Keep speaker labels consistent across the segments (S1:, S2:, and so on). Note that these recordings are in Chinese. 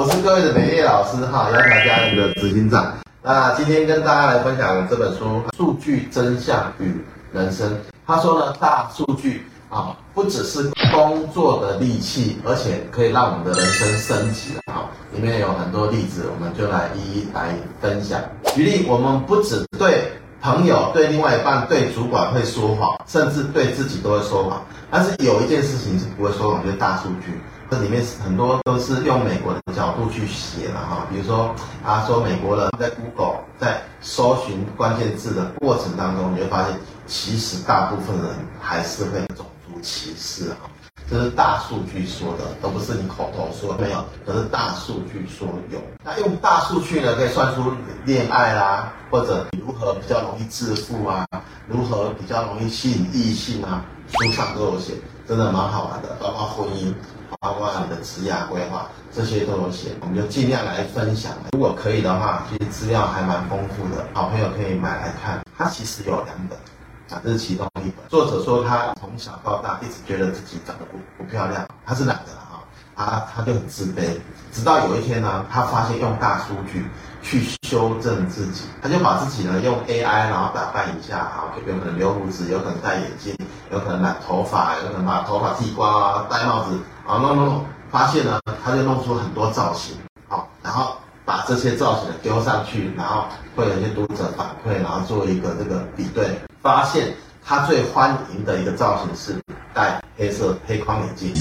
S1: 我是各位的美业老师哈，杨台家人的执行长。那今天跟大家来分享这本书《数据真相与人生》。他说呢，大数据啊，不只是工作的利器，而且可以让我们的人生升级啊。里面有很多例子，我们就来一一来分享。举例，我们不只对朋友、对另外一半、对主管会说谎，甚至对自己都会说谎。但是有一件事情是不会说谎，就是大数据。这里面很多都是用美国的角度去写的哈，比如说他说美国人在 Google 在搜寻关键字的过程当中，你会发现其实大部分人还是会种族歧视哈，这是大数据说的，都不是你口头说没有，可是大数据说有。那用大数据呢，可以算出恋爱啦，或者如何比较容易致富啊，如何比较容易吸引异性啊，书上都有写，真的蛮好玩的，包括婚姻。包括你的职业规划，这些都有写，我们就尽量来分享。如果可以的话，其实资料还蛮丰富的，好朋友可以买来看。它其实有两本，啊，这是其中一本。作者说他从小到大一直觉得自己长得不不漂亮，他是男的哈，他他就很自卑。直到有一天呢，他发现用大数据去修正自己，他就把自己呢用 AI 然后打扮一下，哈，有可能留胡子，有可能戴眼镜，有可能染头发，有可能把头发剃光啊，戴帽子。啊，弄弄弄，发现呢，他就弄出很多造型，好，然后把这些造型丢上去，然后会有一些读者反馈，然后做一个这个比对，发现他最欢迎的一个造型是戴黑色黑框眼镜。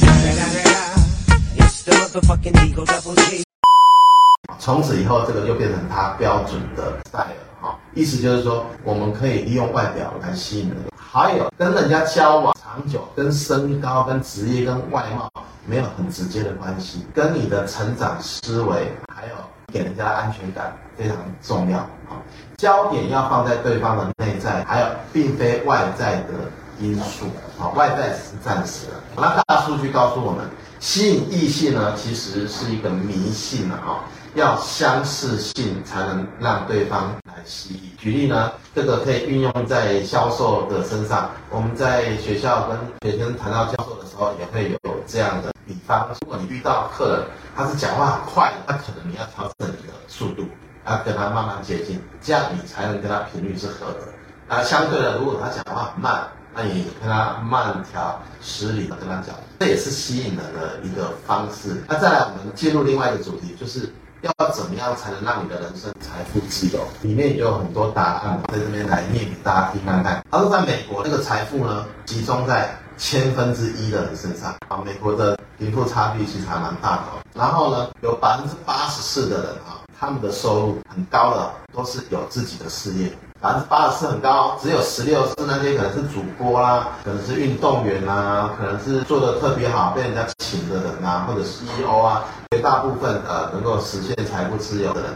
S1: 从此以后，这个就变成他标准的 style，哈，意思就是说，我们可以利用外表来吸引人，还有跟人家交往长久，跟身高、跟职业、跟外貌。没有很直接的关系，跟你的成长思维，还有给人家的安全感非常重要啊。焦点要放在对方的内在，还有并非外在的因素啊，外在是暂时的。那大数据告诉我们，吸引异性呢，其实是一个迷信啊。要相似性才能让对方来吸引。举例呢，这个可以运用在销售的身上。我们在学校跟学生谈到销售的时候，也会有这样的比方。如果你遇到客人，他是讲话很快的，那可能你要调整你的速度，要跟他慢慢接近，这样你才能跟他频率是合的。那相对的，如果他讲话很慢，那你跟他慢条斯理的跟他讲，这也是吸引人的一个方式。那再来，我们进入另外一个主题，就是。要怎么样才能让你的人生财富自由？里面也有很多答案，在这边来念给大家听看看。他说，在美国，这个财富呢，集中在千分之一的人身上啊。美国的贫富差距其实还蛮大的。然后呢，有百分之八十四的人啊，他们的收入很高的，都是有自己的事业。百分之八十四很高，只有十六是那些可能是主播啦，可能是运动员啊，可能是做的特别好被人家请的人啊，或者 CEO 啊，绝大部分呃能够实现财富自由的人，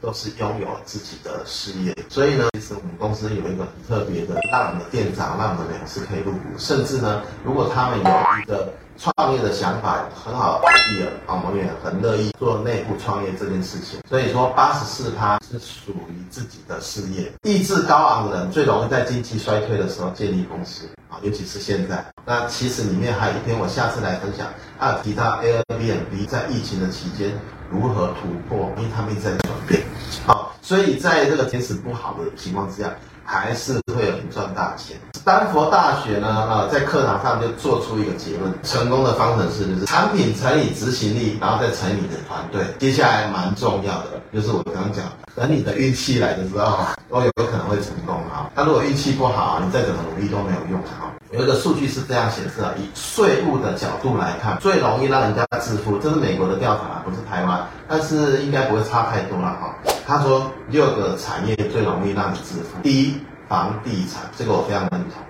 S1: 都是拥有自己的事业。所以呢，其实我们公司有一个很特别的，让我们的店长、让我们的人事可以入股，甚至呢，如果他们有一个。创业的想法很好的 idea 啊，我们也很乐意做内部创业这件事情。所以说，八十四趴是属于自己的事业。意志高昂的人最容易在经济衰退的时候建立公司啊，尤其是现在。那其实里面还有一篇，我下次来分享。啊，提到 Airbnb 在疫情的期间如何突破，因为他们一直在变。好，所以在这个天时不好的情况之下。还是会有人赚大钱。丹佛大学呢，呃，在课堂上就做出一个结论：成功的方程式就是产品乘以执行力，然后再乘以你的团队。接下来蛮重要的，就是我刚刚讲，等你的运气来的时候，都有可能会成功哈。那如果运气不好，你再怎么努力都没有用哈。有一个数据是这样显示啊：以税务的角度来看，最容易让人家致富，这是美国的调查，不是台湾，但是应该不会差太多了哈。他说六个产业最容易让你致富，第一，房地产，这个我非常认同。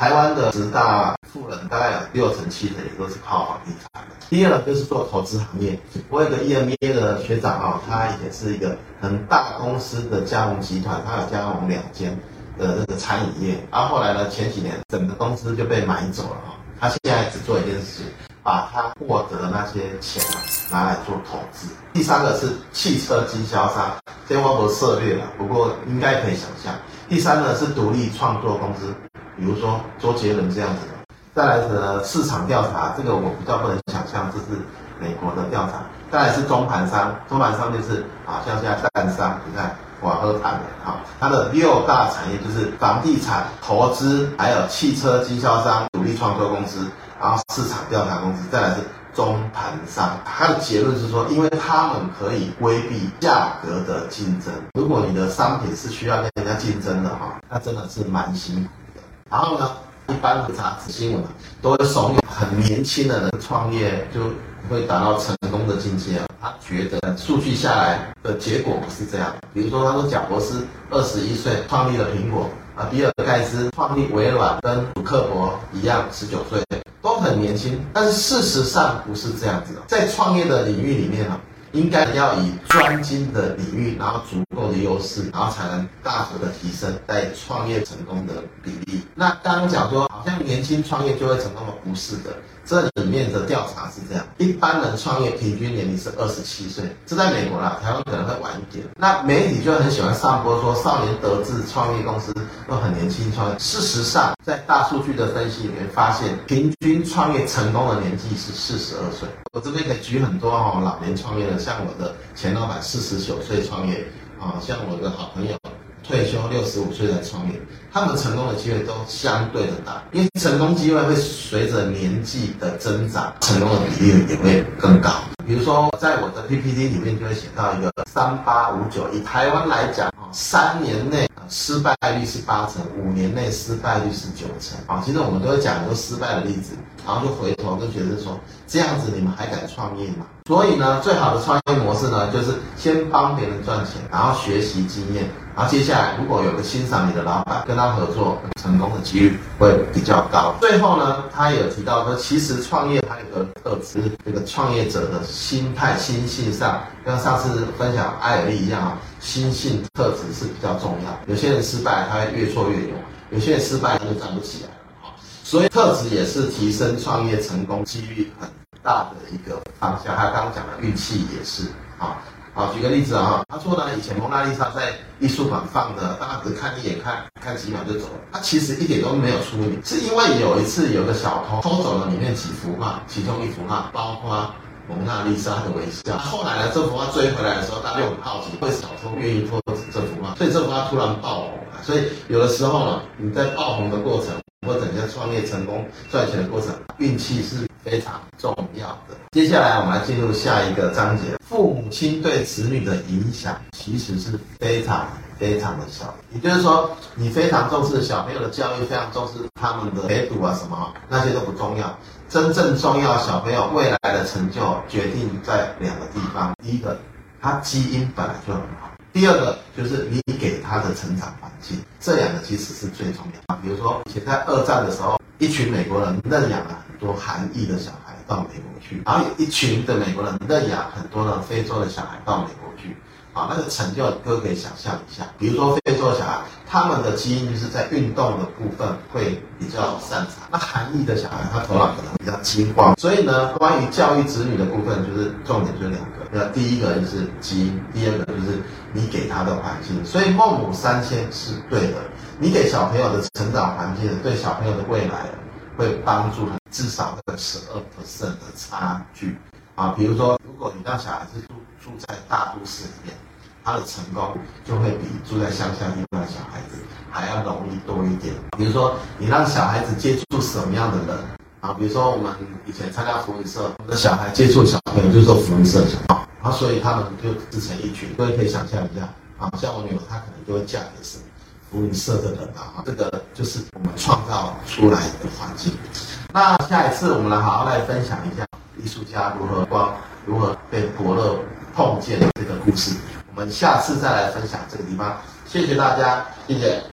S1: 台湾的十大富人大概有六成七成也都是靠房地产的。第二个就是做投资行业，我有个 EMBA 的学长啊，他也是一个很大公司的加盟集团，他有加盟两间的这个餐饮业。然后后来呢，前几年整个公司就被买走了啊，他现在只做一件事情。把他获得的那些钱拿来做投资。第三个是汽车经销商，这我不涉猎了，不过应该可以想象。第三个是独立创作公司，比如说周杰伦这样子的。再来是市场调查，这个我比较不能想象，这是美国的调查。再来是中盘商，中盘商就是啊，像现在蛋商，你看瓦赫坦的哈，它的六大产业就是房地产投资，还有汽车经销商、独立创作公司，然后市场调查公司，再来是中盘商。它的结论是说，因为他们可以规避价格的竞争。如果你的商品是需要跟人家竞争的哈，那真的是蛮辛苦。然后呢，一般的杂志新闻都会怂恿很年轻的人创业就。会达到成功的境界啊！他觉得数据下来的结果不是这样。比如说，他说贾博斯二十一岁创立了苹果啊，比尔盖茨创立微软跟祖克伯一样十九岁，都很年轻。但是事实上不是这样子的，在创业的领域里面啊。应该要以专精的领域，然后足够的优势，然后才能大幅的提升在创业成功的比例。那刚刚讲说，好像年轻创业就会成功吗？不是的，这里面的调查是这样：一般人创业平均年龄是二十七岁，这在美国啦，台湾可能会晚一点。那媒体就很喜欢上播说少年得志创业公司都很年轻创业。事实上，在大数据的分析里面发现，平均创业成功的年纪是四十二岁。我这边可以举很多哈老年创业的。像我的前老板四十九岁创业，啊，像我的好朋友退休六十五岁才创业，他们成功的机会都相对的大，因为成功机会会随着年纪的增长，成功的比例也会更高。比如说，在我的 PPT 里面就会写到一个三八五九，以台湾来讲，三年内失败率是八成，五年内失败率是九成。啊，其实我们都会讲很多失败的例子，然后就回头跟学生说，这样子你们还敢创业吗？所以呢，最好的创业模式呢，就是先帮别人赚钱，然后学习经验，然后接下来如果有个欣赏你的老板，跟他合作，成功的几率会比较高。最后呢，他也有提到说，其实创业它有个特质，这个创业者的心态、心性上，跟上次分享艾尔利一样啊，心性特质是比较重要。有些人失败，他会越挫越勇；有些人失败，他就站不起来了。所以特质也是提升创业成功几率很大的一个方向，他刚刚讲的运气也是啊。好，举个例子啊，他说呢，以前蒙娜丽莎在艺术馆放的，大家只看一眼，看看几秒就走了。他其实一点都没有出名，是因为有一次有个小偷偷走了里面几幅画，其中一幅画包括蒙娜丽莎的微笑。后来呢，这幅画追回来的时候，大家又很好奇，为什么小偷愿意偷这幅画？所以这幅画突然爆红了。所以有的时候呢，你在爆红的过程，或者你在创业成功赚钱的过程，运气是非常重要的。接下来我们来进入下一个章节，父母亲对子女的影响其实是非常非常的小。也就是说，你非常重视小朋友的教育，非常重视他们的陪读啊什么，那些都不重要。真正重要，小朋友未来的成就决定在两个地方。第一个，他基因本来就很好。第二个就是你给他的成长环境，这两个其实是最重要的。比如说，以前在二战的时候，一群美国人认养了多韩裔的小孩到美国去，然后一群的美国人认养很多的非洲的小孩到美国去。啊，那个成就哥可以想象一下，比如说非洲小孩，他们的基因就是在运动的部分会比较擅长。那韩裔的小孩，他头脑可能比较精光。所以呢，关于教育子女的部分，就是重点就两个。那第一个就是基因，第二个就是你给他的环境。所以孟母三迁是对的，你给小朋友的成长环境，对小朋友的未来会帮助至少个十二 percent 的差距。啊，比如说，如果你让小孩子住住在大都市里面，他的成功就会比住在乡下地方的小孩子还要容易多一点。比如说，你让小孩子接触什么样的人啊？比如说，我们以前参加福音社，我们的小孩接触小朋友就是福音社小孩，啊，所以他们就自成一群。各位可以想象一下，啊，像我女儿，她可能就会嫁给什么福音社的人啊。这个就是我们创造出来的环境。那下一次我们来好好来分享一下。艺术家如何光，如何被伯乐碰见这个故事，我们下次再来分享这个地方。谢谢大家，谢谢。